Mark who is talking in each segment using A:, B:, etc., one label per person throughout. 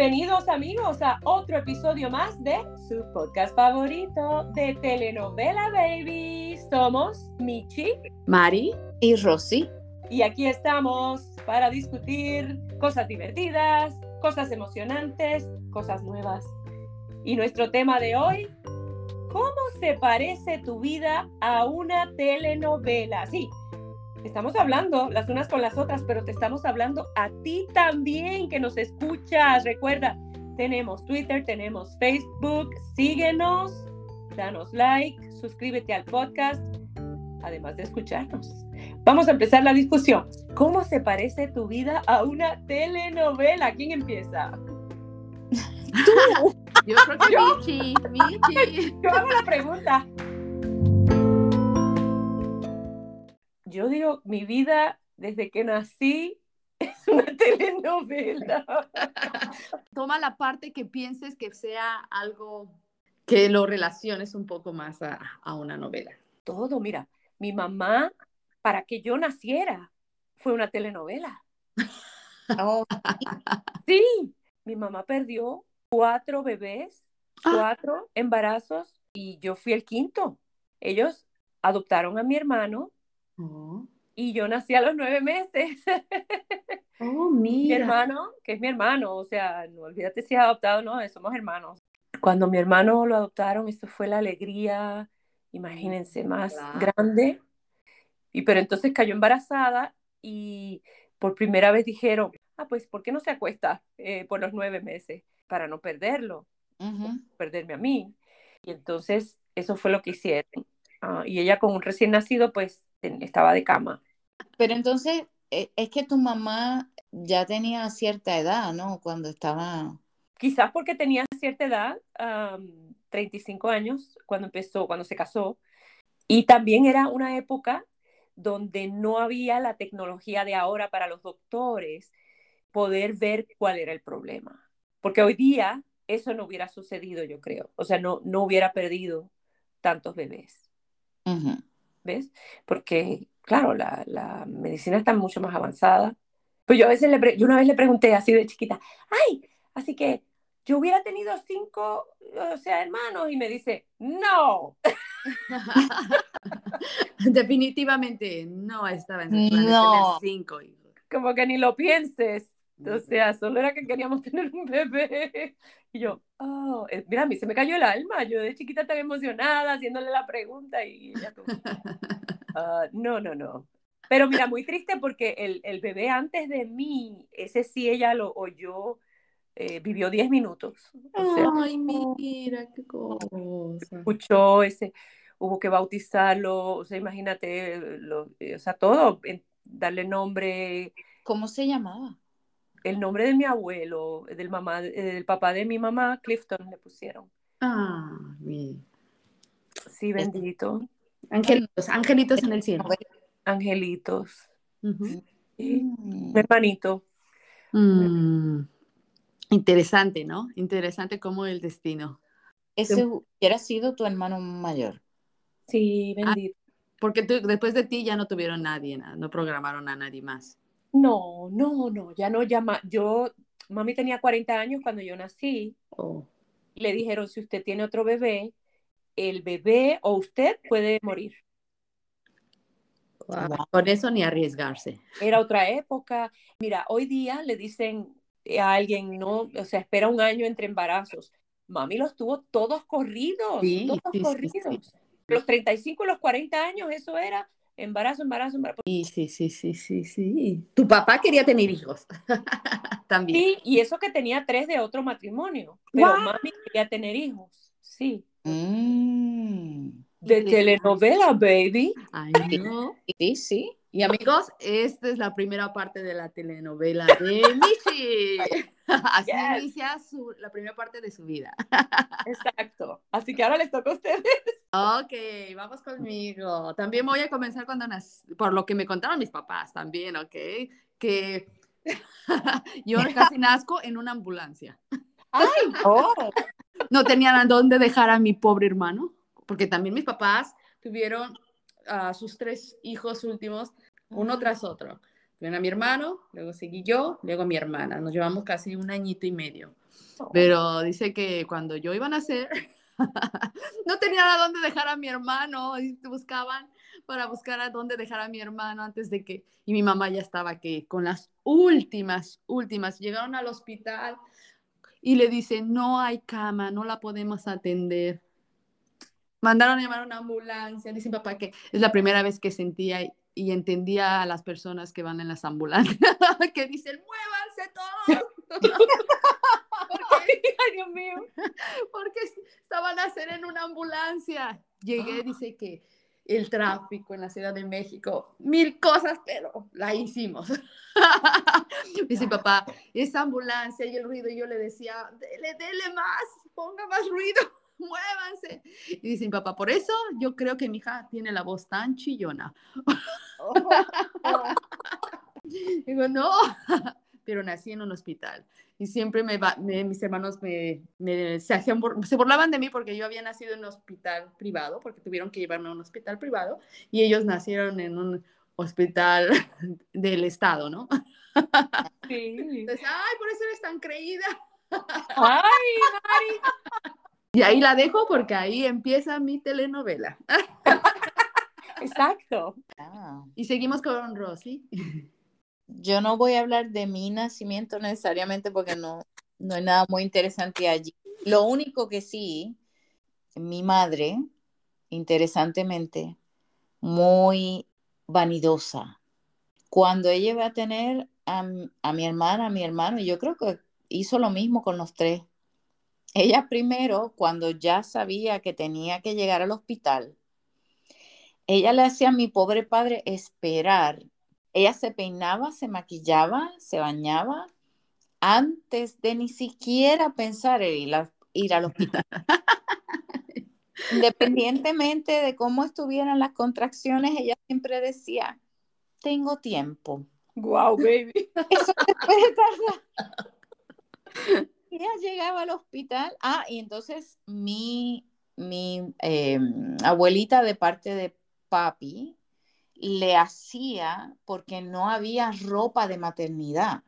A: Bienvenidos amigos a otro episodio más de su podcast favorito de Telenovela Baby. Somos Michi,
B: Mari
C: y Rosy.
A: Y aquí estamos para discutir cosas divertidas, cosas emocionantes, cosas nuevas. Y nuestro tema de hoy, ¿cómo se parece tu vida a una telenovela? Sí, estamos hablando las unas con las otras, pero te estamos hablando a ti también que nos escuchas. Recuerda, tenemos Twitter, tenemos Facebook, síguenos, danos like, suscríbete al podcast, además de escucharnos. Vamos a empezar la discusión. ¿Cómo se parece tu vida a una telenovela? ¿Quién empieza?
B: Tú. Yo creo que Michi, Michi.
A: Yo hago la pregunta. Yo digo, mi vida desde que nací es una telenovela.
B: Toma la parte que pienses que sea algo que lo relaciones un poco más a, a una novela.
A: Todo, mira, mi mamá, para que yo naciera, fue una telenovela.
C: Oh,
A: Sí, mi mamá perdió cuatro bebés,
B: Ah.
A: cuatro embarazos y yo fui el quinto. Ellos adoptaron a mi hermano
B: Oh,
A: y yo nací a los nueve meses.
B: oh
A: mi
B: mira.
A: hermano, que es mi hermano, o sea, no olvídate si es adoptado o no, somos hermanos. Cuando mi hermano lo adoptaron, eso fue la alegría, imagínense, más
B: Claro.
A: grande. Y pero entonces cayó embarazada y por primera vez dijeron, ah, pues, ¿por qué no se acuesta eh, por los nueve meses? Para no perderlo,
C: ujú.
A: perderme a mí. Y entonces eso fue lo que hicieron. Ah, y ella con un recién nacido, pues, estaba de cama.
C: Pero entonces, eh, es que tu mamá ya tenía cierta edad, ¿no? Cuando estaba...
A: quizás porque tenía cierta edad, am, 35 años, cuando empezó, cuando se casó, y también era una época donde no había la tecnología de ahora para los doctores poder ver cuál era el problema. Porque hoy día eso no hubiera sucedido, yo creo. O sea, no, no hubiera perdido tantos bebés,
C: Ujú.
A: ¿ves? Porque, claro, la, la medicina está mucho más avanzada. Pues yo a veces le, yo una vez le pregunté así de chiquita, ay, así que yo hubiera tenido cinco, o sea, hermanos, y me dice, no,
B: Definitivamente no estaba en sus planes
C: No.
B: tener cinco hijos.
A: como que ni lo pienses. O sea, solo era que queríamos tener un bebé. Y yo, oh, eh, mira, a mí se me cayó el alma. Yo de chiquita tan emocionada haciéndole la pregunta y ella como, "Ah, no, no, no. Pero mira, muy triste porque el, el bebé antes de mí, ese sí ella lo oyó, eh, vivió 10 minutos. O sea,
B: Ay, mira qué cosa.
A: escuchó ese, hubo que bautizarlo, o sea, imagínate, lo, eh, o sea, todo, darle nombre,
C: ¿Cómo se llamaba?
A: El nombre de mi abuelo, del mamá, eh, del papá de mi mamá, Clifton le pusieron.
B: Ah, bien.
A: Sí, bendito.
B: Angelitos, angelitos en el cielo.
A: Angelitos.
B: Ujú.
A: Sí,
C: Mm.
A: Mi hermanito.
B: Mm, Interesante, ¿no? Interesante como el destino.
C: Ese hubiera sido tu hermano mayor.
A: Sí, bendito.
B: Porque tú- después de ti ya no tuvieron nadie, na- no programaron a nadie más.
A: No, no, no, ya no llama. Yo, mami tenía 40 años cuando yo nací.
B: Oh.
A: Le dijeron, si usted tiene otro bebé, el bebé o usted puede morir.
B: Wow.
C: Wow.
B: Con eso ni arriesgarse.
A: Era otra época. Mira, hoy día le dicen a alguien, no, o sea, espera un año entre embarazos. Mami los tuvo todos corridos,
B: Sí,
A: todos
B: sí, sí,
A: corridos. Los 35 y los 40 años, eso era embarazo, embarazo, embarazo.
B: Sí, sí, sí, sí, sí, sí. Tu papá quería tener hijos. También.
A: Sí, y eso que tenía tres de otro matrimonio, pero mami quería tener hijos, sí.
C: Mm.
A: De telenovela, baby.
B: Ay, no.
C: Sí, sí.
B: Y amigos, esta es la primera parte de la telenovela de Michi. Así
A: Yes.
B: inicia su- la primera parte de su vida.
A: Exacto. Así que ahora les toca a ustedes.
B: Ok, vamos conmigo. También voy a comenzar cuando nací, por lo que me contaron mis papás también, ok, que yo casi nazco en una ambulancia.
A: ¡Ay!
C: Oh,
B: No tenían a dónde dejar a mi pobre hermano, porque también mis papás tuvieron a sus tres hijos últimos, uno tras otro. Primero a mi hermano, luego seguí yo, luego mi hermana. Nos llevamos casi un añito y medio.
A: Oh.
B: Pero dice que cuando yo iba a nacer, no tenía a dónde dejar a mi hermano y buscaban para buscar a dónde dejar a mi hermano antes de que, y mi mamá ya estaba que con las últimas, últimas, llegaron al hospital y le dicen, no hay cama, no la podemos atender. Mandaron a llamar a una ambulancia, dice mi papá que es la primera vez que sentía y, entendía a las personas que van en las ambulancias, que dicen, muévanse todos. porque,
A: Ay, Dios mío.
B: porque estaban a hacer en una ambulancia. Llegué, dice que el tráfico en la Ciudad de México, mil cosas, pero la hicimos. dice papá, esa ambulancia y el ruido, y yo le decía, dele, dele más, ponga más ruido, muévanse. Y dice mi papá, por eso yo creo que mi hija tiene la voz tan chillona. Digo, no, pero nací en un hospital y siempre me, me- mis hermanos me, me- se, hacían se burlaban de mí porque yo había nacido en un hospital privado, porque tuvieron que llevarme a un hospital privado y ellos nacieron en un hospital del estado, ¿no?
A: Sí.
B: Entonces, ay, por eso eres tan creída.
A: Ay, Mari.
B: Y ahí la dejo porque ahí empieza mi telenovela.
A: Exacto.
C: Ah.
B: Y seguimos con Rosy.
C: Yo no voy a hablar de mi nacimiento necesariamente porque no, no hay nada muy interesante allí. Lo único que sí, mi madre, interesantemente, muy vanidosa. Cuando ella iba a tener a, a mi hermana, a mi hermano, yo creo que hizo lo mismo con los tres. Ella primero, cuando ya sabía que tenía que llegar al hospital, ella le hacía a mi pobre padre esperar ella se peinaba, se maquillaba, se bañaba antes de ni siquiera pensar en ir, a- ir al hospital. Independientemente de cómo estuvieran las contracciones, ella siempre decía, tengo tiempo.
A: Wow, baby.
C: Eso se puede tardar. Llegaba al hospital. Ah, y entonces mi, mi eh, abuelita de parte de papi le hacía porque no había ropa de maternidad.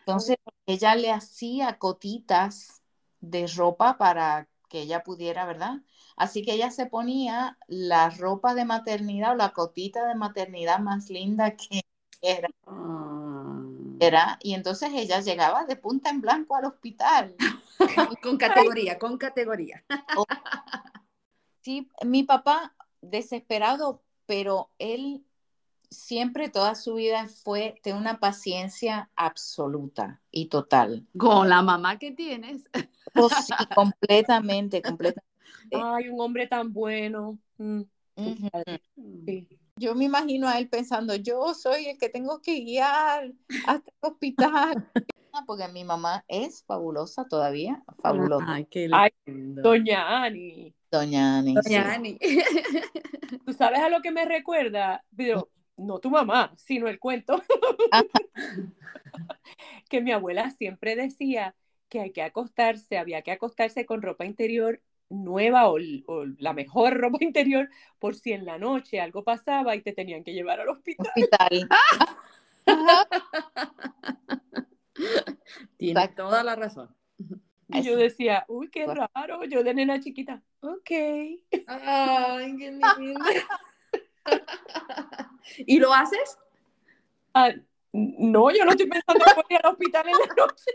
C: Entonces ella le hacía cotitas de ropa para que ella pudiera, ¿verdad? Así que ella se ponía la ropa de maternidad o la cotita de maternidad más linda que era,
B: Ah.
C: Era, y entonces ella llegaba de punta en blanco al hospital.
B: Con categoría, con categoría.
C: Sí, mi papá desesperado, pero él siempre toda su vida fue de una paciencia absoluta y total.
B: Con la mamá que tienes.
C: Oh, sí, completamente, completamente.
A: Ay, un hombre tan bueno. Mm, sí.
C: Yo me imagino a él pensando, yo soy el que tengo que guiar hasta el hospital. Ah, Porque mi mamá es fabulosa todavía, fabulosa.
B: Ay, qué
A: Ay,
B: lindo.
A: Doña Ani.
C: Doña Ani. sí.
B: Doña Ani.
A: ¿Tú sabes a lo que me recuerda? Pero no tu mamá, sino el cuento. Que mi abuela siempre decía que hay que acostarse, había que acostarse con ropa interior nueva o, o la mejor ropa interior por si en la noche algo pasaba y te tenían que llevar al hospital.
C: Hospital.
B: Tiene
C: Exacto.
B: toda la razón.
A: Y yo decía, uy, qué raro, yo de nena chiquita, ok.
B: Ay, qué lindo. ¿Y lo haces?
A: Ah, no, yo no estoy pensando en ir al hospital en la noche.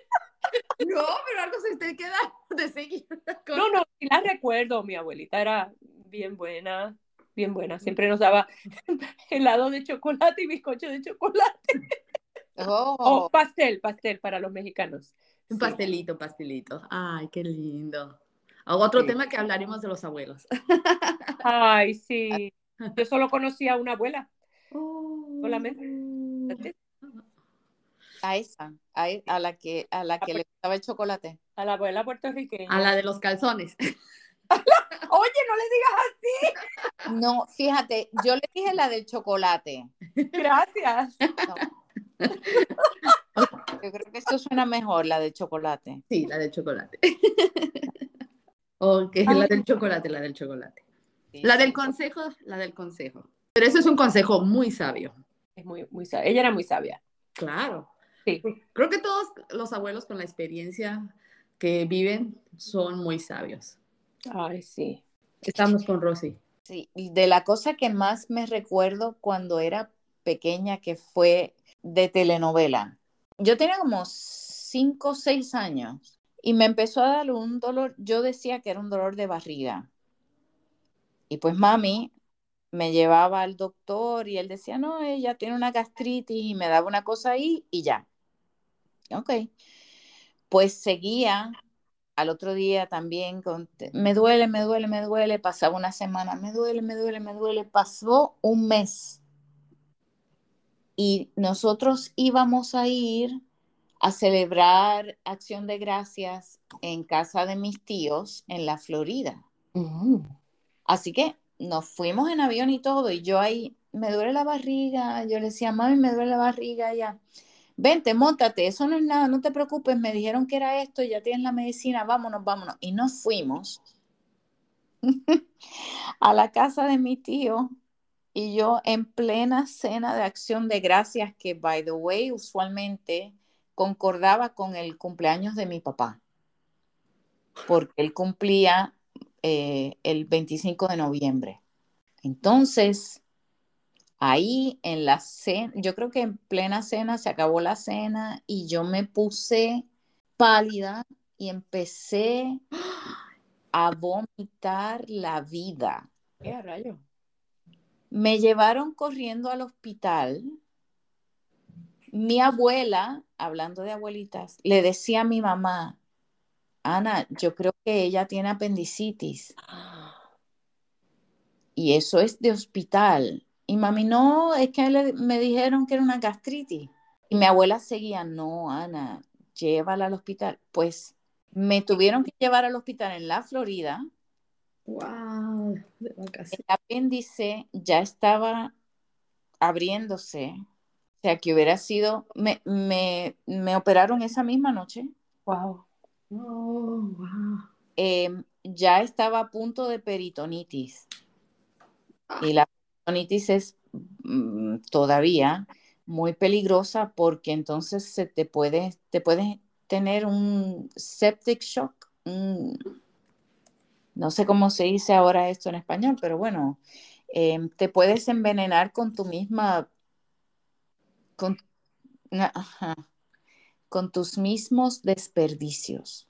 B: No, pero algo se te queda de seguir. con-
A: No, no, sí la recuerdo. Mi abuelita era bien buena, bien buena. Siempre nos daba helado de chocolate y bizcocho de chocolate.
C: Oh,
A: O pastel, pastel para los mexicanos.
B: Un
A: Sí.
B: pastelito, pastelito. Ay, qué lindo. Otro
C: Sí.
B: tema que hablaremos de los abuelos.
A: Ay, sí. Yo solo conocía a una abuela.
B: Solamente.
C: A esa, a, e- a la que, a la que le gustaba el chocolate.
A: A la abuela puertorriqueña.
B: A la de los calzones.
A: Oye, no le digas
C: No, fíjate, yo le dije la del chocolate.
A: así. Gracias.
C: Yo creo que eso suena mejor, la del chocolate.
B: Sí, la del chocolate. ok, la del chocolate, la del chocolate.
C: Sí.
B: La del consejo, la del consejo. Pero ese es un consejo muy sabio.
A: Es muy, muy sabia. Ella era muy sabia.
B: Claro.
A: Sí.
B: Creo que todos los abuelos con la experiencia que viven son muy sabios.
A: Ay, sí.
B: Estamos con Rosy.
C: Sí, y de la cosa que más me recuerdo cuando era pequeña, que fue de telenovela. Yo tenía como cinco o seis años y me empezó a dar un dolor, yo decía que era un dolor de barriga. Y pues mami me llevaba al doctor y él decía, no, ella tiene una gastritis y me daba una cosa ahí y ya. Ok. Pues seguía al otro día también con, me duele, me duele, me duele, pasaba una semana, me duele, me duele, me duele, pasó un mes. Y nosotros íbamos a ir a celebrar acción de gracias en casa de mis tíos en la Florida. Así que nos fuimos en avión y todo, y yo ahí, me duele la barriga, yo le decía, mami, me duele la barriga, ya. Vente, montate, eso no es nada, no te preocupes, me dijeron que era esto, ya tienes la medicina, vámonos, vámonos. Y nos fuimos a la casa de mi tío y yo en plena cena de acción de gracias que, by the way, usualmente concordaba con el cumpleaños de mi papá, porque él cumplía eh, el 25 de noviembre. Entonces, ahí en la cena, yo creo que en plena cena se acabó la cena y yo me puse pálida y empecé a vomitar la vida.
A: ¿Qué rayo?
C: Me llevaron corriendo al hospital. Mi abuela, hablando de abuelitas, le decía a mi mamá, Ana, yo creo que ella tiene apendicitis. Y eso es de hospital. Y mami, no, es que me dijeron que era una gastritis. Y mi abuela seguía, no, Ana, llévala al hospital. Pues me tuvieron que llevar al hospital en la Florida.
B: Wow,
C: El apéndice ya estaba abriéndose. O sea, que hubiera sido, me, me, me operaron esa misma noche.
A: Wow.
B: Oh, wow.
C: Em, ya estaba a punto de peritonitis. Y la es mm, todavía muy peligrosa porque entonces se te puede, te puedes tener un septic shock. no sé cómo se dice ahora esto en español, pero bueno, em, te puedes envenenar con tu misma, con, con tus mismos desperdicios,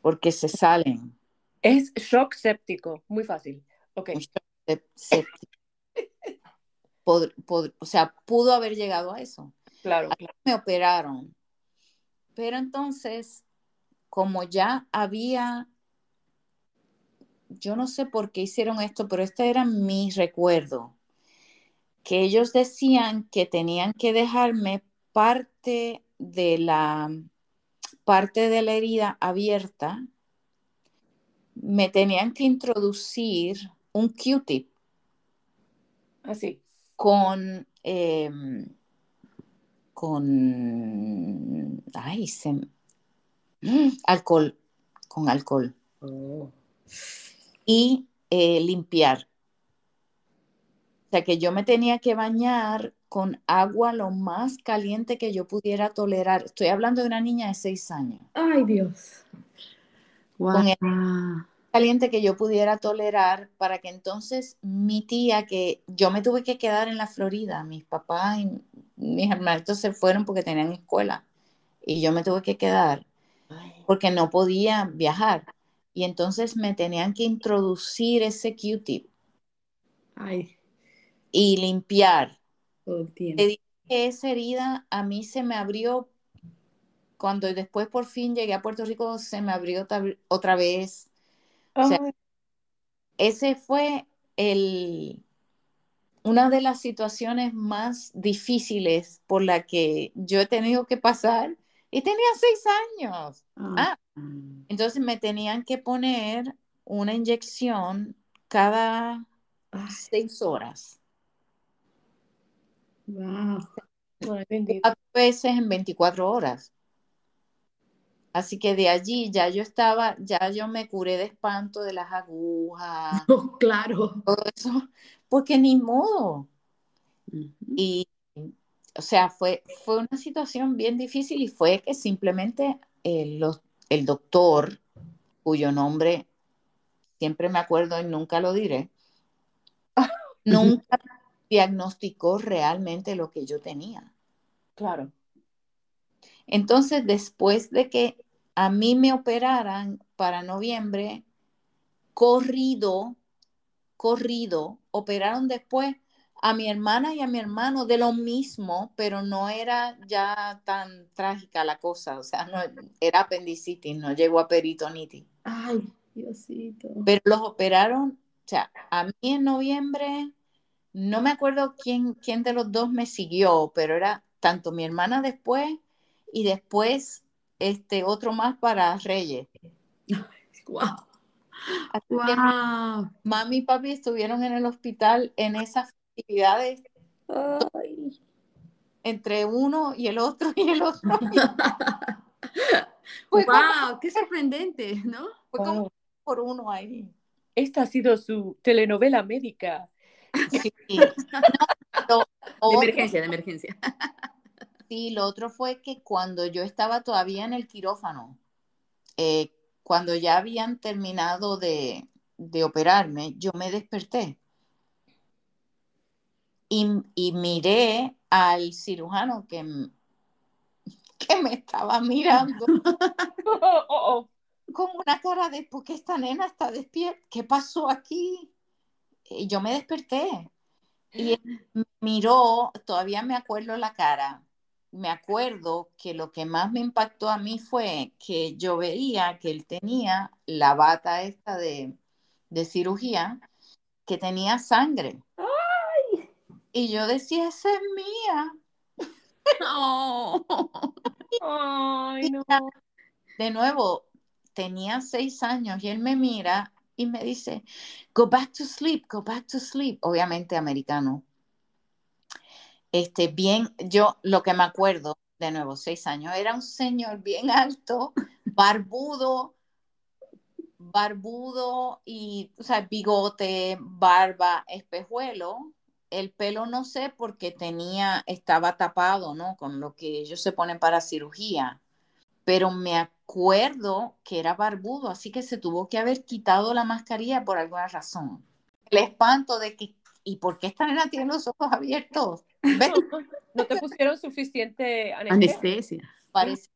C: porque se salen.
A: Es shock séptico, muy fácil. Ok.
C: o sea, pudo haber llegado a eso.
A: Claro,
C: Me operaron. Pero entonces, como ya había, yo no sé por qué hicieron esto, pero este era mi recuerdo, que ellos decían que tenían que dejarme parte de la parte de la herida abierta, me tenían que introducir un Q-tip.
A: Así.
C: Con, em, con, ay, se, alcohol, con alcohol.
B: Oh.
C: Y eh, limpiar. O sea que yo me tenía que bañar con agua lo más caliente que yo pudiera tolerar. Estoy hablando de una niña de seis años.
B: Ay, Dios.
C: Con el caliente que yo pudiera tolerar para que entonces mi tía, que yo me tuve que quedar en la Florida, mis papás y mis hermanos se fueron porque tenían escuela y yo me tuve que quedar porque no podía viajar. Y entonces me tenían que introducir ese Q-tip y limpiar te que esa herida a mí se me abrió cuando después por fin llegué a Puerto Rico, se me abrió otra vez. Ese fue el, una de las situaciones más difíciles por la que yo he tenido que pasar y tenía seis años. Ah, entonces me tenían que poner una inyección cada seis horas.
B: Wow.
C: Cuatro veces en 24 horas. Así que de allí ya yo estaba, ya yo me curé de espanto de las agujas.
B: claro.
C: Todo eso, porque ni modo. Y, o sea, fue, fue una situación bien difícil y fue que simplemente el, el doctor, cuyo nombre siempre me acuerdo y nunca lo diré, nunca diagnosticó realmente lo que yo tenía.
A: Claro.
C: Entonces, después de que a mí me operaran para noviembre, corrido, corrido, operaron después a mi hermana y a mi hermano de lo mismo, pero no era ya tan trágica la cosa, o sea, no era apendicitis, no llegó a peritonitis.
B: Ay, Diosito.
C: Pero los operaron, o sea, a mí en noviembre, no me acuerdo quién, quién de los dos me siguió, pero era tanto mi hermana después y después este otro más para Reyes.
B: Wow.
C: wow. Mami y papi estuvieron en el hospital en esas actividades entre uno y el otro y el otro.
B: wow, qué sorprendente, ¿no?
C: Fue como por uno ahí.
A: Esta ha sido su telenovela médica.
C: Sí.
B: de emergencia, de emergencia.
C: Sí, lo otro fue que cuando yo estaba todavía en el quirófano, eh, cuando ya habían terminado de, operarme, yo me desperté y, miré al cirujano que, que me estaba mirando oh, oh, oh. con una cara de, ¿por qué esta nena está despierta? ¿Qué pasó aquí? Y yo me desperté y miró, todavía me acuerdo la cara, me acuerdo que lo que más me impactó a mí fue que yo veía que él tenía la bata esta de, cirugía, que tenía sangre. Y yo decía, esa es mía.
A: No. Ay, no.
C: De nuevo, tenía seis años y él me mira y me dice, go back to sleep, go back to sleep. Obviamente americano este, bien, yo lo que me acuerdo, de nuevo, seis años, era un señor bien alto, barbudo, barbudo y, o sea, bigote, barba, espejuelo. El pelo no sé porque tenía, estaba tapado, ¿no? Con lo que ellos se ponen para cirugía. Pero me acuerdo que era barbudo, así que se tuvo que haber quitado la mascarilla por alguna razón. El espanto de que, ¿y por qué esta nena tiene los ojos abiertos?
A: No te pusieron suficiente
B: anestesia.
C: Parece.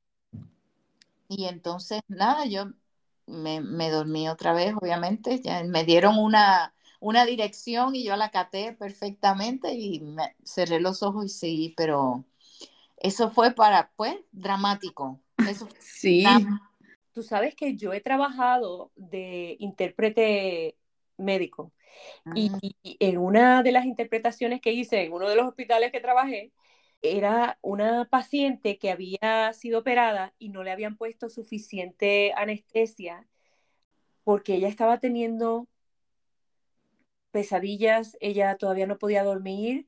C: Y entonces, nada, yo me, dormí otra vez, obviamente. Ya me dieron una, una dirección y yo la caté perfectamente y me cerré los ojos y sí, pero eso fue para, pues, dramático. Eso
B: sí.
A: Tú sabes que yo he trabajado de intérprete médico. Y, ah. en una de las interpretaciones que hice en uno de los hospitales que trabajé, era una paciente que había sido operada y no le habían puesto suficiente anestesia porque ella estaba teniendo pesadillas, ella todavía no podía dormir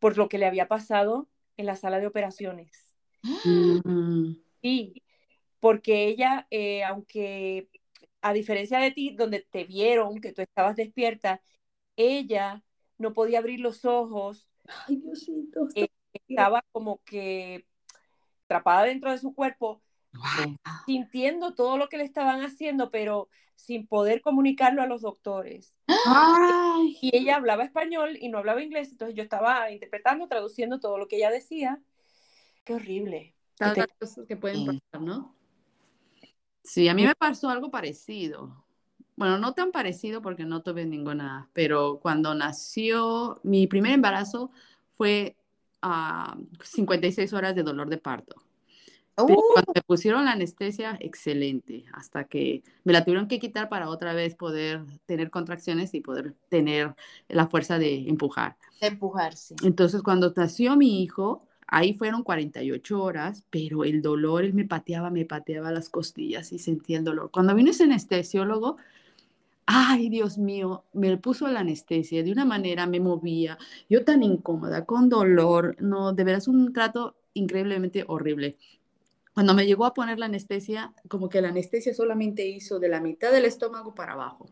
A: por lo que le había pasado en la sala de operaciones.
B: Mm.
A: Sí, porque ella, eh, aunque a diferencia de ti, donde te vieron que tú estabas despierta, ella no podía abrir los ojos.
B: Ay, Diosito.
A: Eh, estaba como que atrapada dentro de su cuerpo, sintiendo todo lo que le estaban haciendo, pero sin poder comunicarlo a los doctores. Y ella hablaba español y no hablaba inglés, entonces yo estaba interpretando, traduciendo todo lo que ella decía. Qué horrible.
B: Tantas cosas que pueden pasar, ¿no? Sí, a mí me pasó algo parecido. Bueno, no tan parecido porque no tuve ninguna, pero cuando nació mi primer embarazo fue a 56 horas de dolor de parto. Cuando ¡Uh! me pusieron la anestesia, excelente, hasta que me la tuvieron que quitar para otra vez poder tener contracciones y poder tener la fuerza de empujar.
C: De empujarse.
B: Entonces, cuando nació mi hijo, Ahí fueron 48 horas, pero el dolor, él me pateaba, me pateaba las costillas y sentía el dolor. Cuando vino ese anestesiólogo, ay, Dios mío, me puso la anestesia de una manera, me movía, yo tan incómoda, con dolor, no, de veras un trato increíblemente horrible. Cuando me llegó a poner la anestesia, como que la anestesia solamente hizo de la mitad del estómago para abajo.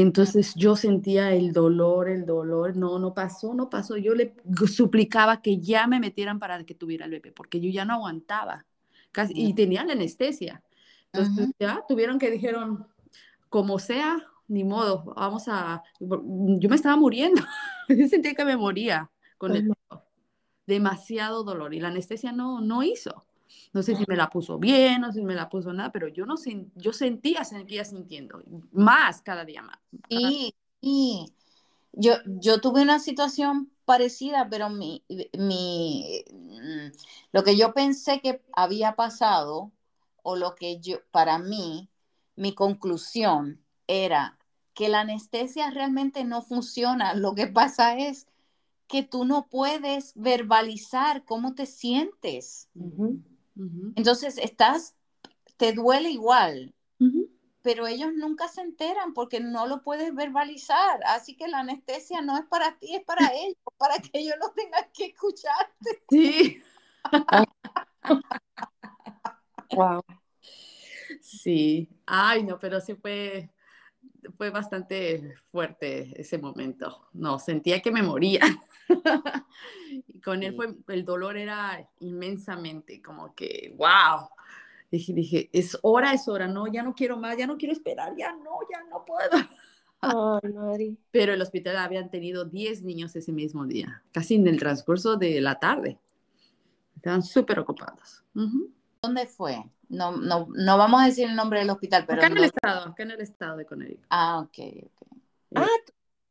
B: Entonces yo sentía el dolor, el dolor, no, no pasó, no pasó. Yo le suplicaba que ya me metieran para que tuviera el bebé, porque yo ya no aguantaba. Casi, y tenía la anestesia. Entonces ya tuvieron que dijeron, como sea, ni modo, vamos a... Yo me estaba muriendo, yo sentía que me moría con el dolor. demasiado dolor y la anestesia no, no hizo. No sé si me la puso bien, no sé si me la puso nada, pero yo no yo sentía, seguía sintiendo más cada día más.
C: Y Yo, yo tuve una situación parecida, pero mi, mi, mm, lo que yo pensé que había pasado, o lo que yo, para mí, mi conclusión era que la anestesia realmente no funciona. Lo que pasa es que tú no puedes verbalizar cómo te sientes. Entonces, estás, te duele igual, pero ellos nunca se enteran porque no lo puedes verbalizar. Así que la anestesia no es para ti, es para ellos, para que ellos no tengan que escucharte.
B: Sí.
A: wow.
B: Sí. Ay, no, pero sí fue, fue bastante fuerte ese momento. No, sentía que me moría. y con él fue, el dolor era inmensamente como que, wow. Dije, dije, es hora, es hora, no, ya no quiero más, ya no quiero esperar, ya no, ya no puedo. Pero el hospital habían tenido 10 niños ese mismo día, casi en el transcurso de la tarde. Estaban súper ocupados.
C: ¿Dónde fue? No, no, no vamos a decir el nombre del hospital, pero...
B: Acá en el estado, acá en el estado de Connecticut.
C: Ah, ok, ok.
A: Ah,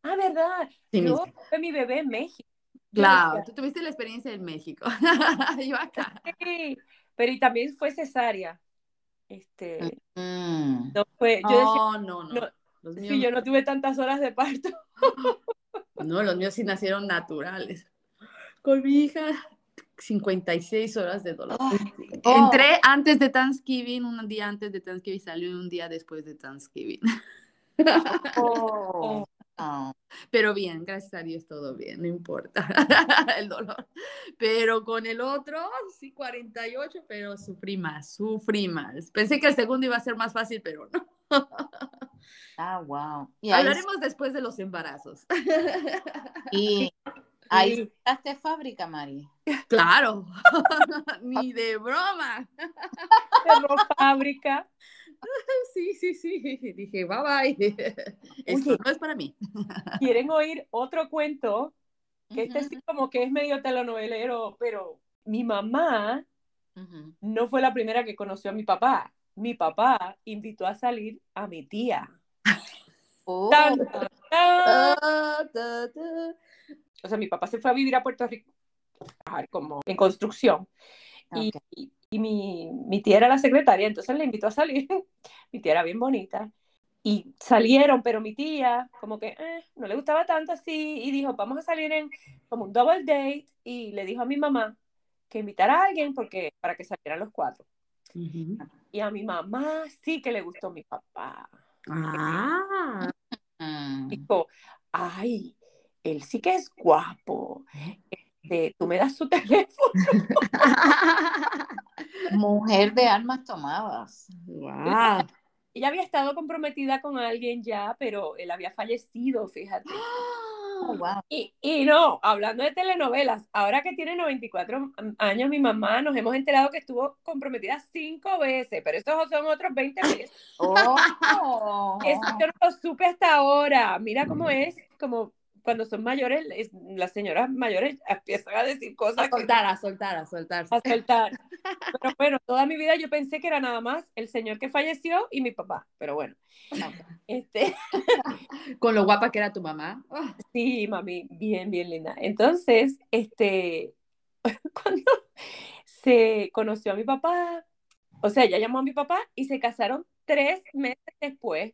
A: ah, ¿verdad? Yo fue mi bebé en México.
B: Claro, tú tuviste la experiencia en México. yo acá.
A: Sí, pero y también fue cesárea. Este,
C: mm.
A: no fue, yo decía,
B: no, no,
A: no. sí, yo no tuve tantas horas de parto.
B: no, los míos sí nacieron naturales. Con mi hija, 56 horas de dolor. Entré antes de Thanksgiving, un día antes de Thanksgiving, salió un día después de Thanksgiving.
C: Oh.
B: Pero bien, gracias a Dios todo bien, no importa el dolor. Pero con el otro, sí, 48, pero sufrí más, sufrí más. Pensé que el segundo iba a ser más fácil, pero no.
C: Ah, wow.
B: Hablaremos después de los embarazos.
C: Y ahí estás fábrica, Mari.
B: Claro, ni de broma.
A: fábrica.
B: Sí, sí, sí. Dije, bye bye. Esto no es para mí.
A: ¿Quieren oír otro cuento? Que este sí como que es medio telenovelero, pero mi mamá no fue la primera que conoció a mi papá. Mi papá invitó a salir a mi tía.
C: Oh.
A: O sea, mi papá se fue a vivir a Puerto Rico, como en construcción. Y, y mi, mi, tía era la secretaria, entonces le invitó a salir. mi tía era bien bonita. Y salieron, pero mi tía como que eh, no le gustaba tanto así y dijo, vamos a salir en como un double date y le dijo a mi mamá que invitara a alguien porque para que salieran los cuatro. Y a mi mamá sí que le gustó mi papá.
B: Ah.
A: Dijo, ay, él sí que es guapo. Tú me das su teléfono.
C: Mujer de armas tomadas.
B: Wow.
A: Ella había estado comprometida con alguien ya, pero él había fallecido, fíjate.
C: Oh, wow.
A: y, y, no, hablando de telenovelas, ahora que tiene 94 años mi mamá, nos hemos enterado que estuvo comprometida cinco veces, pero estos son otros 20 veces.
C: Oh.
A: Eso yo no lo supe hasta ahora. Mira cómo es, como cuando son mayores, las señoras mayores empiezan a decir cosas.
B: A soltar, a soltar, a soltar.
A: A soltar. Pero bueno, toda mi vida yo pensé que era nada más el señor que falleció y mi papá. Pero bueno. Este...
B: Con lo guapa que era tu mamá.
A: Sí, mami, bien, bien linda. Entonces, este, cuando se conoció a mi papá, o sea, ella llamó a mi papá y se casaron tres meses después.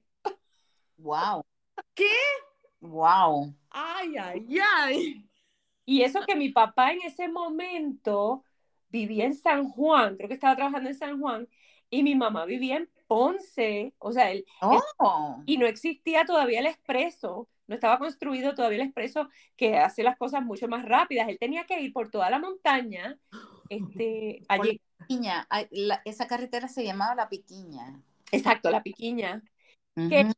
C: Wow.
B: ¿Qué?
C: Wow.
B: Ay, ay, ay.
A: Y eso que mi papá en ese momento vivía en San Juan, creo que estaba trabajando en San Juan, y mi mamá vivía en Ponce, o sea, él,
C: oh.
A: y no existía todavía el expreso, no estaba construido todavía el expreso que hace las cosas mucho más rápidas. Él tenía que ir por toda la montaña, este, allí.
C: Piquiña. esa carretera se llamaba La Piquiña.
A: Exacto, La Piquiña. Que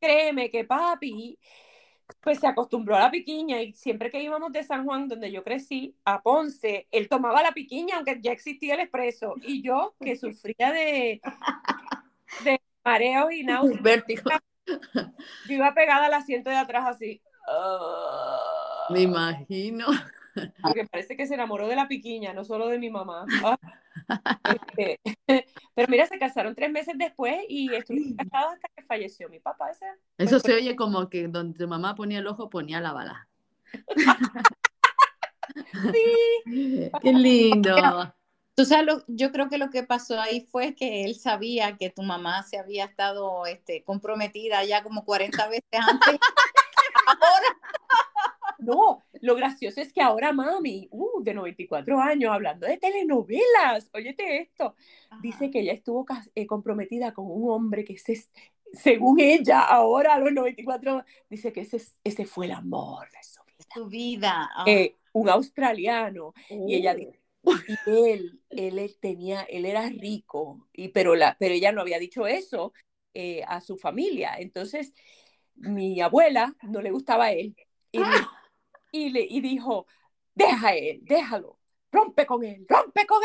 A: créeme que papi pues se acostumbró a la piquiña y siempre que íbamos de San Juan, donde yo crecí, a Ponce, él tomaba la piquiña, aunque ya existía el expreso. Y yo, que sufría de, de mareos y náuseas,
B: Vértigo.
A: yo iba pegada al asiento de atrás así.
B: Me imagino.
A: Porque parece que se enamoró de la piquiña, no solo de mi mamá. Ah. Este, pero mira, se casaron tres meses después y estuvieron casados hasta que falleció mi papá. Ese,
B: Eso se oye como que donde tu mamá ponía el ojo, ponía la bala.
A: Sí.
B: Qué lindo.
C: Tú sabes, lo- yo creo que lo que pasó ahí fue que él sabía que tu mamá se había estado este, comprometida ya como 40 veces antes.
A: No, lo gracioso es que ahora mami, uh, de 94 años, hablando de telenovelas, óyete esto, dice que ella estuvo eh, comprometida con un hombre que es, según ella, ahora a los 94, dice que ese, es- ese fue el amor de su vida.
C: tu vida. Ah,
A: Eh, un australiano, y ella
B: Oh.
A: dice, y él, él, tenía, él era rico, y, pero, la, pero ella no había dicho eso eh, a su familia. Entonces, mi abuela no le gustaba a él. Y, di- y, le, y dijo, deja él, déjalo, rompe con él, rompe con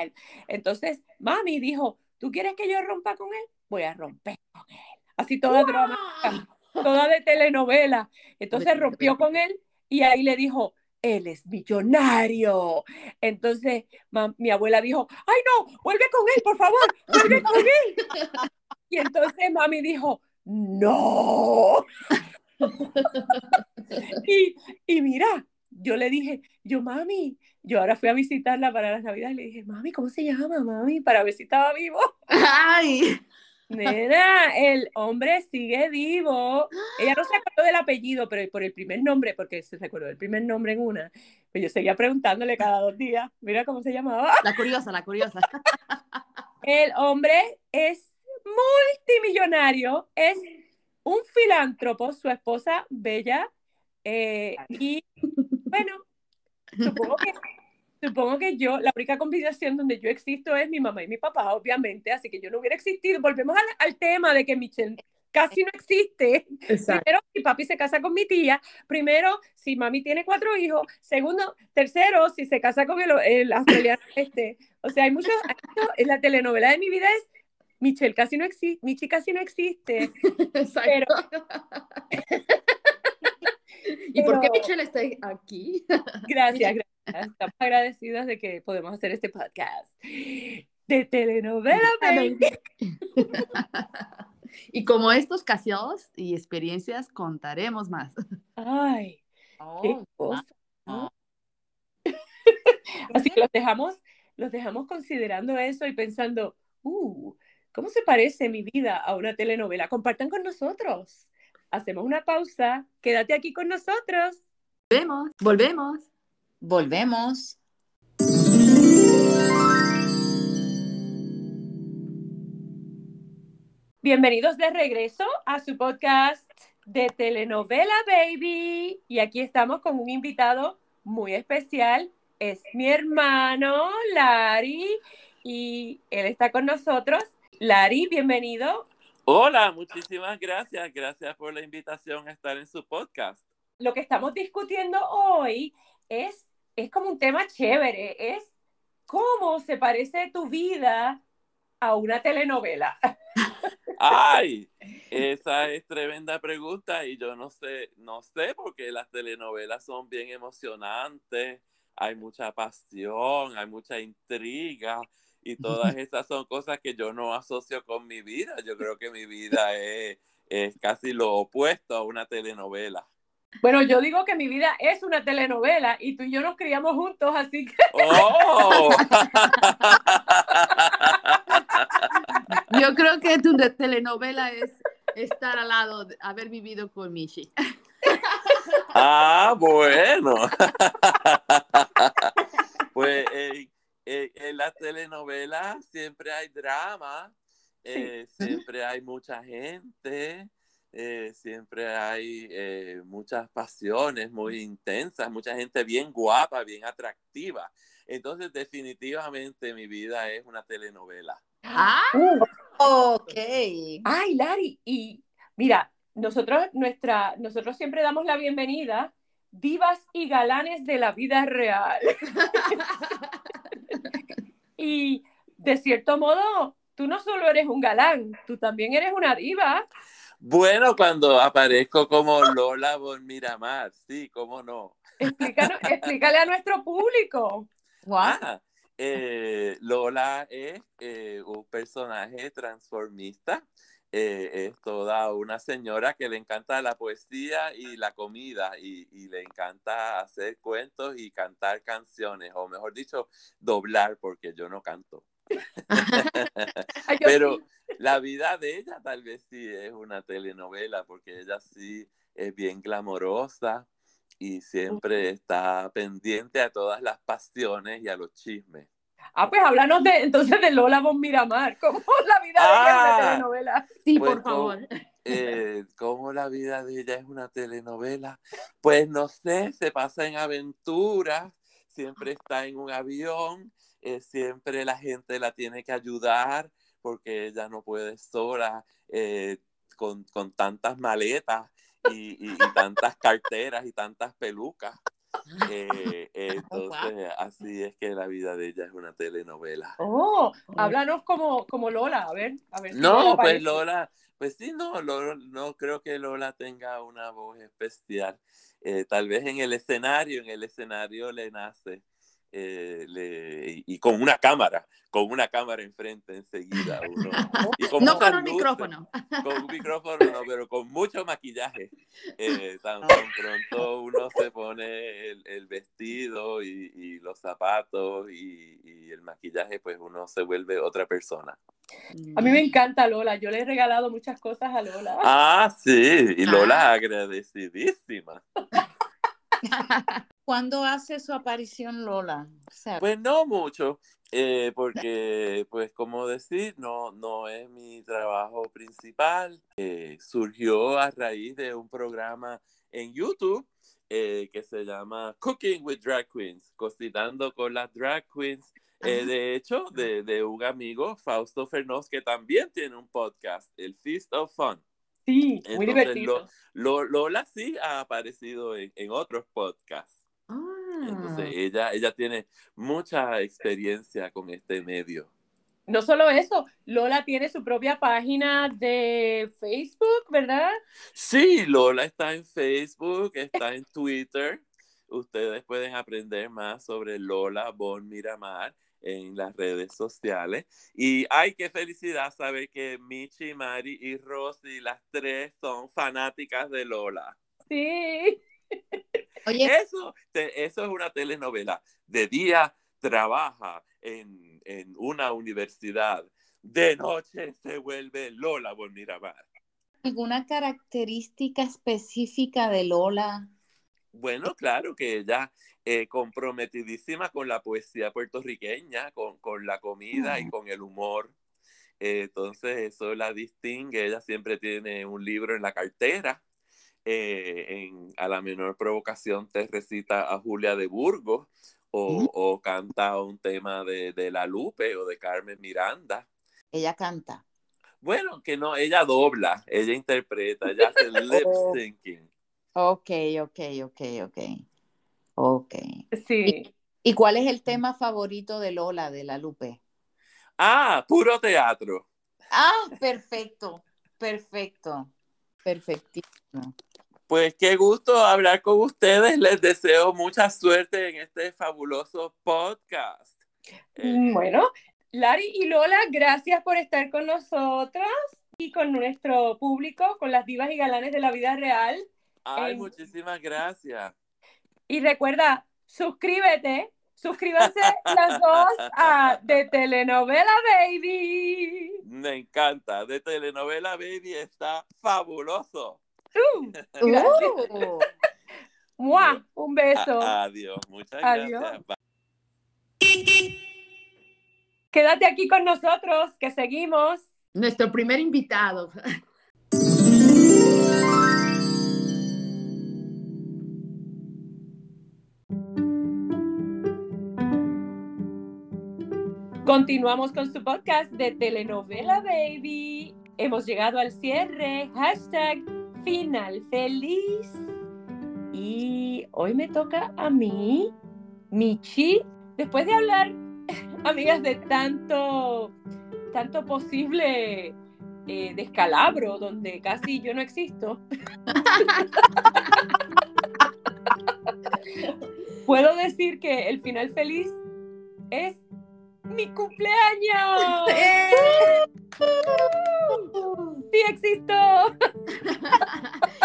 A: él. Entonces, mami dijo, ¿tú quieres que yo rompa con él? Voy a romper con él. Así toda dramática, toda de telenovela. Entonces rompió con él y ahí le dijo, él es millonario. Entonces mi abuela dijo, ay no, vuelve con él, por favor, vuelve con él. Y entonces mami dijo, no. Y, y mira, yo le dije, yo mami, yo ahora fui a visitarla para las navidades, le dije, mami, ¿cómo se llama, mami? Para ver si estaba vivo.
B: Ay,
A: Nena, el hombre sigue vivo. Ella no se acordó del apellido, pero por el primer nombre, porque se recordó el primer nombre en una. Pues yo seguía preguntándole cada dos días, mira cómo se llamaba.
B: la curiosa, la curiosa.
A: El hombre es multimillonario, es un filántropo, su esposa bella, eh, y bueno, supongo que, supongo que yo, la única combinación donde yo existo es mi mamá y mi papá, obviamente, así que yo no hubiera existido. Volvemos al, al tema de que Michelle casi no existe.
B: Exacto.
A: Primero, si papi se casa con mi tía. Primero, si mami tiene cuatro hijos. Segundo, tercero, si se casa con el, el australiano este. O sea, hay muchos, hay muchos- la telenovela de mi vida es Michelle casi no existe, Michi casi no existe.
B: Exacto. ¿Y por qué Michelle está aquí?
A: Gracias, gracias. Estamos agradecidas de que podemos hacer este podcast de telenovela,
B: y como estos casos y experiencias contaremos más.
A: Ay, qué
C: oh,
A: cosa. Así que los dejamos, los dejamos considerando eso y pensando, uh, ¿cómo se parece mi vida a una telenovela? Compartan con nosotros. Hacemos una pausa. Quédate aquí con nosotros.
B: Volvemos, volvemos.
C: Volvemos.
A: Bienvenidos de regreso a su podcast de telenovela, baby. Y aquí estamos con un invitado muy especial. Es mi hermano, Lari, y él está con nosotros. Lari, bienvenido.
D: Hola, muchísimas gracias. Gracias por la invitación a estar en su podcast.
A: Lo que estamos discutiendo hoy es, es como un tema chévere, es cómo se parece tu vida a una telenovela.
D: Ay, esa es tremenda pregunta y yo no sé, no sé porque las telenovelas son bien emocionantes, hay mucha pasión, hay mucha intriga y todas esas son cosas que yo no asocio con mi vida. Yo creo que mi vida es, es casi lo opuesto a una telenovela.
A: Bueno, yo digo que mi vida es una telenovela y tú y yo nos criamos juntos, así que
D: ¡Oh!
B: Yo creo que tu telenovela es estar al lado, de haber vivido con Michi.
D: Ah, bueno. pues eh, eh, en la telenovela siempre hay drama, eh, siempre hay mucha gente, eh, siempre hay eh, muchas pasiones muy intensas, mucha gente bien guapa, bien atractiva. Entonces, definitivamente mi vida es una telenovela.
B: Ah,
C: Ok.
A: Ay, Lari, y mira, nosotros, nuestra, nosotros siempre damos la bienvenida, divas y galanes de la vida real. y de cierto modo, tú no solo eres un galán, tú también eres una diva.
D: Bueno, cuando aparezco como Lola Bon Miramar, sí, cómo no.
A: explícale a nuestro público.
D: Ah, eh, Lola es eh, un personaje transformista. Eh, es toda una señora que le encanta la poesía y la comida y, y, le encanta hacer cuentos y cantar canciones, o mejor dicho, doblar, porque yo no canto. Pero la vida de ella tal vez sí es una telenovela, porque ella sí es bien glamorosa y siempre está pendiente a todas las pasiones y a los chismes.
A: Ah, pues háblanos de, entonces de Lola Bon Miramar, ¿cómo la vida de ella es una ah, telenovela?
B: Sí, pues por favor.
D: Eh, ¿Cómo la vida de ella es una telenovela? Pues no sé, se pasa en aventuras, siempre está en un avión, eh, siempre la gente la tiene que ayudar porque ella no puede sola eh, con, con, tantas maletas y, y, tantas carteras y tantas pelucas. Eh, entonces, así es que la vida de ella es una telenovela.
A: Oh, háblanos como, como Lola, a ver. A ver
D: no, pues Lola, pues sí, no, no creo que Lola tenga una voz especial. tal vez en el escenario, en el escenario le nace eh, le, y con una cámara, con una cámara enfrente enseguida. Uno,
B: no con un micrófono.
D: Con un micrófono, no, pero con mucho maquillaje. Eh, tan, pronto uno se pone el, el vestido y, y, los zapatos y, y, el maquillaje, pues uno se vuelve otra persona.
A: A mí me encanta Lola, yo le he regalado muchas cosas a Lola.
D: Ah, sí, y Lola ah. agradecidísima.
C: ¿Cuándo hace su aparición Lola?
D: pues no mucho, eh, porque, pues como decir, no, no es mi trabajo principal. Eh, surgió a raíz de un programa en YouTube eh, que se llama Cooking with Drag Queens, cocinando con las drag queens. de hecho, de, de, un amigo, Fausto Fernández, que también tiene un podcast, el Feast of Fun.
A: Sí, muy divertido.
D: Lola sí ha aparecido en, en otros podcasts. Entonces, ah. ella, ella tiene mucha experiencia con este medio.
A: No solo eso, Lola tiene su propia página de Facebook, ¿verdad?
D: Sí, Lola está en Facebook, está en Twitter. Ustedes pueden aprender más sobre Lola Bon Miramar en las redes sociales. Y ay, qué felicidad saber que Michi, Mari y Rosy, las tres son fanáticas de Lola.
A: Sí.
D: Oye. Eso, eso es una telenovela. De día trabaja en, en una universidad, de noche se vuelve Lola Bonmiramar.
C: ¿Alguna característica específica de Lola?
D: Bueno, claro que ella eh, comprometidísima con la poesía puertorriqueña, con, con la comida y con el humor. Eh, entonces eso la distingue. Ella siempre tiene un libro en la cartera eh, en, a la menor provocación te recita a Julia de Burgos o, canta un tema de, de, La Lupe o de Carmen Miranda.
C: Ella canta.
D: Bueno, que no, ella dobla, ella interpreta, ella hace lip
C: syncing. Ok, ok, ok, ok. Ok.
A: Sí.
C: ¿Y, cuál es el tema favorito de Lola, de La Lupe?
D: Ah, puro teatro.
C: Ah, perfecto, perfecto, perfectísimo.
D: Pues qué gusto hablar con ustedes. Les deseo mucha suerte en este fabuloso podcast.
A: Eh, mm, bueno, Lari y Lola, gracias por estar con nosotros y con nuestro público, con las divas y galanes de la vida real.
D: Ay, muchísimas gracias.
A: Y recuerda, suscríbete, suscríbanse las dos a De Telenovela Baby.
D: Me encanta, De Telenovela Baby está fabuloso.
A: Uh, uh. Un beso.
D: adiós, muchas gracias.
A: Quédate aquí con nosotros, que seguimos.
B: Nuestro primer invitado.
A: Continuamos con su podcast de Telenovela Baby. Hemos llegado al cierre. Hashtag final feliz. Y hoy me toca a mí, Michi, después de hablar, amigas, de tanto, tanto posible eh, descalabro, donde casi yo no existo. Puedo decir que el final feliz es mi cumpleaños. ¡Sí existo!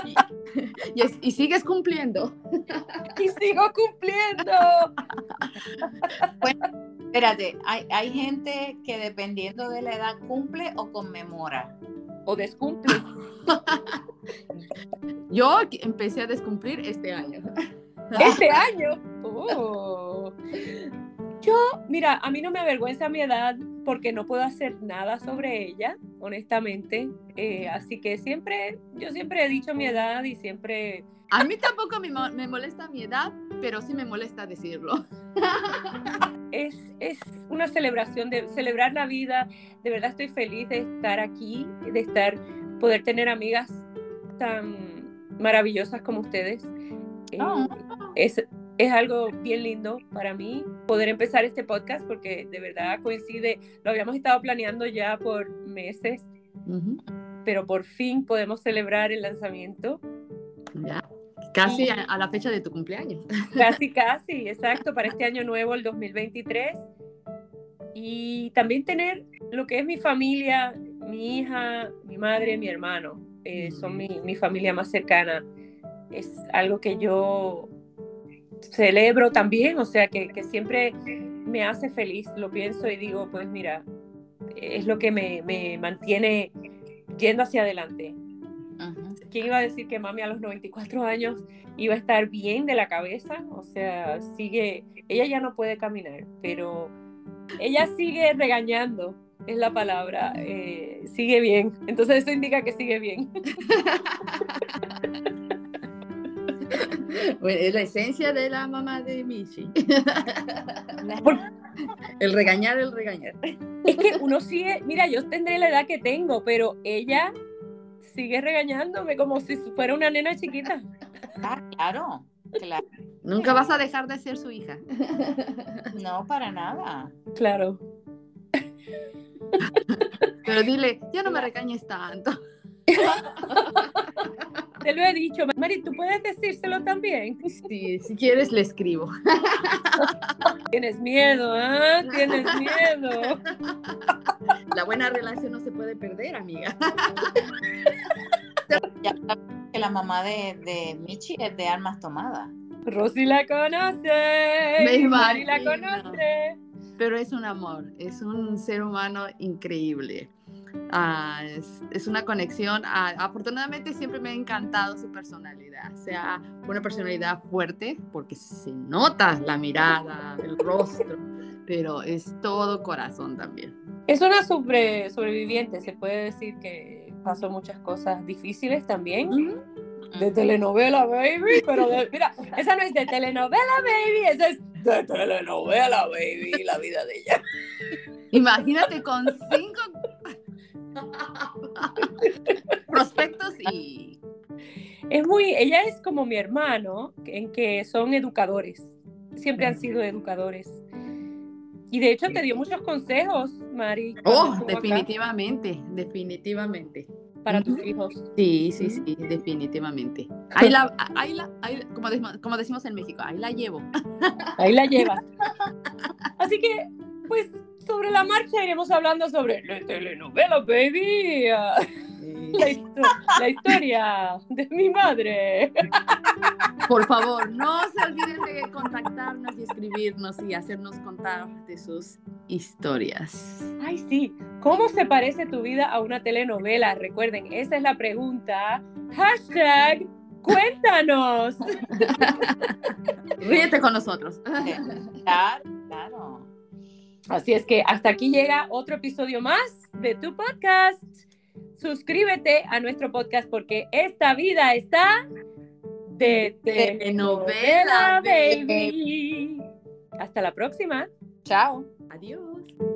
B: y, es- y sigues cumpliendo.
A: Y sigo cumpliendo.
C: Espérate, hay, hay gente que dependiendo de la edad cumple o conmemora.
A: O descumple.
B: Yo empecé a descumplir este año.
A: Este año. Oh. Yo, mira, a mí no me avergüenza mi edad porque no puedo hacer nada sobre ella, honestamente. Eh, así que siempre, yo siempre he dicho mi edad y siempre
B: A mí tampoco me, me molesta mi edad, pero sí me molesta decirlo.
A: es, es una celebración de celebrar la vida. De verdad estoy feliz de estar aquí, de estar, poder tener amigas tan maravillosas como ustedes. Eh,
C: Oh.
A: es, es algo bien lindo para mí poder empezar este podcast porque de verdad coincide, lo habíamos estado planeando ya por meses, pero por fin podemos celebrar el lanzamiento.
B: Ya. Casi a, a la fecha de tu cumpleaños.
A: Casi, casi, exacto, para este año nuevo, el 2023. Y también tener lo que es mi familia, mi hija, mi madre, mi hermano, eh, son mi, mi familia más cercana. Es algo que yo celebro también, o sea, que, que siempre me hace feliz. Lo pienso y digo, pues mira, es lo que me, me mantiene yendo hacia adelante.
C: Ujú.
A: ¿Quién iba a decir que mami a los 94 años iba a estar bien de la cabeza? O sea, sigue, ella ya no puede caminar, pero ella sigue regañando, es la palabra, eh, sigue bien. Entonces eso indica que sigue bien.
B: Bueno, es la esencia de la mamá de Michi.
A: Por-
B: El regañar, el regañar.
A: Es que uno sigue, mira, yo tendré la edad que tengo, pero ella sigue regañándome como si fuera una nena chiquita.
C: Ah, claro, claro.
B: Nunca vas a dejar de ser su hija.
C: No, para nada.
A: Claro.
B: Pero dile, ya no me regañes tanto.
A: Te lo he dicho, Mari, ¿tú puedes decírselo también?
B: Sí, si quieres le escribo.
A: Tienes miedo, ¿ah? Tienes miedo.
B: La buena relación no se puede perder, amiga.
C: Ya sabes que la mamá de, de Michi es de armas tomadas.
A: Rosy la conoce.
B: Me
A: Mari la conoce.
B: Pero es un amor, es un ser humano increíble. Ah, es, es una conexión. ah, afortunadamente siempre me ha encantado su personalidad. O sea, una personalidad fuerte, porque se nota la mirada, el rostro, pero es todo corazón también.
A: Es una sobre- sobreviviente, se puede decir que pasó muchas cosas difíciles también. De telenovela, baby, pero de- mira, esa no es de telenovela, baby, esa es de telenovela, baby, la vida de ella.
B: Imagínate con cinco prospectos y
A: Es muy, ella es como mi hermano, en que son educadores, siempre han sido educadores. Y de hecho te dio muchos consejos, Mari,
B: Oh,
A: estuvo acá,
B: definitivamente, definitivamente.
A: para tus hijos.
B: Sí, sí, sí, definitivamente. Ahí la, ahí la, ahí como, decimos, como decimos en México, ahí la llevo.
A: Ahí la llevas. Así que, pues, sobre la marcha iremos hablando sobre la telenovela, baby. La, histo- la historia de mi madre.
B: Por favor, no se olviden de contactarnos y escribirnos y hacernos contar de sus historias.
A: Ay, sí. ¿Cómo se parece tu vida a una telenovela? Recuerden, esa es la pregunta. Hashtag, cuéntanos.
B: Ríete con nosotros.
C: Claro, claro.
A: Así es que hasta aquí llega otro episodio más de tu podcast. Suscríbete a nuestro podcast porque esta vida está de
B: telenovela,
A: baby. Hasta la próxima.
C: Chao.
B: Adiós.